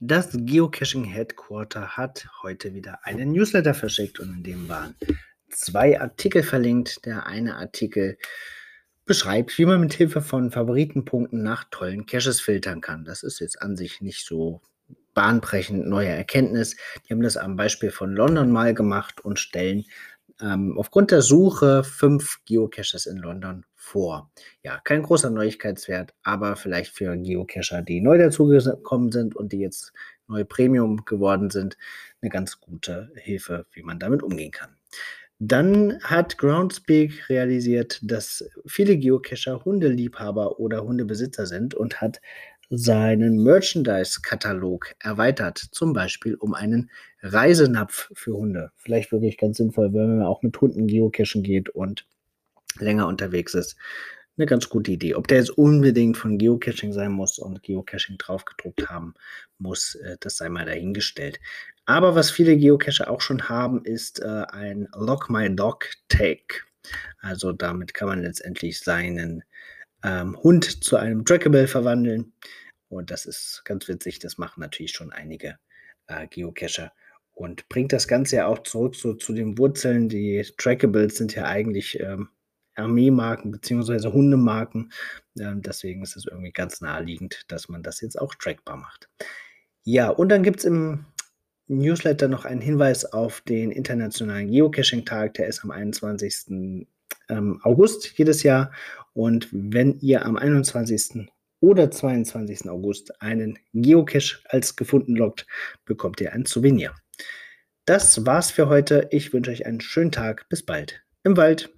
Das Geocaching Headquarter hat heute wieder einen Newsletter verschickt und in dem waren zwei Artikel verlinkt. Der eine Artikel beschreibt, wie man mit Hilfe von Favoritenpunkten nach tollen Caches filtern kann. Das ist jetzt an sich nicht so bahnbrechend neue Erkenntnis. Die haben das am Beispiel von London mal gemacht und stellen ähm, aufgrund der Suche fünf Geocaches in London vor. Ja, kein großer Neuigkeitswert, aber vielleicht für Geocacher, die neu dazugekommen sind und die jetzt neu Premium geworden sind, eine ganz gute Hilfe, wie man damit umgehen kann. Dann hat Groundspeak realisiert, dass viele Geocacher Hundeliebhaber oder Hundebesitzer sind und hat seinen Merchandise-Katalog erweitert, zum Beispiel um einen Reisenapf für Hunde. Vielleicht wirklich ganz sinnvoll, wenn man auch mit Hunden geocachen geht und länger unterwegs ist. Eine ganz gute Idee. Ob der jetzt unbedingt von Geocaching sein muss und Geocaching draufgedruckt haben muss, äh, das sei mal dahingestellt. Aber was viele Geocacher auch schon haben, ist äh, ein Lock My Dog Tag. Also damit kann man letztendlich seinen ähm, Hund zu einem Trackable verwandeln. Und das ist ganz witzig. Das machen natürlich schon einige äh, Geocacher und bringt das Ganze ja auch zurück so zu den Wurzeln. Die Trackables sind ja eigentlich ähm, Armeemarken bzw. Hundemarken. Ähm, deswegen ist es irgendwie ganz naheliegend, dass man das jetzt auch trackbar macht. Ja, und dann gibt es im Newsletter noch einen Hinweis auf den Internationalen Geocaching-Tag. Der ist am 21. Ähm, August jedes Jahr. Und wenn ihr am 21. oder 22. August einen Geocache als gefunden loggt, bekommt ihr ein Souvenir. Das war's für heute. Ich wünsche euch einen schönen Tag. Bis bald im Wald.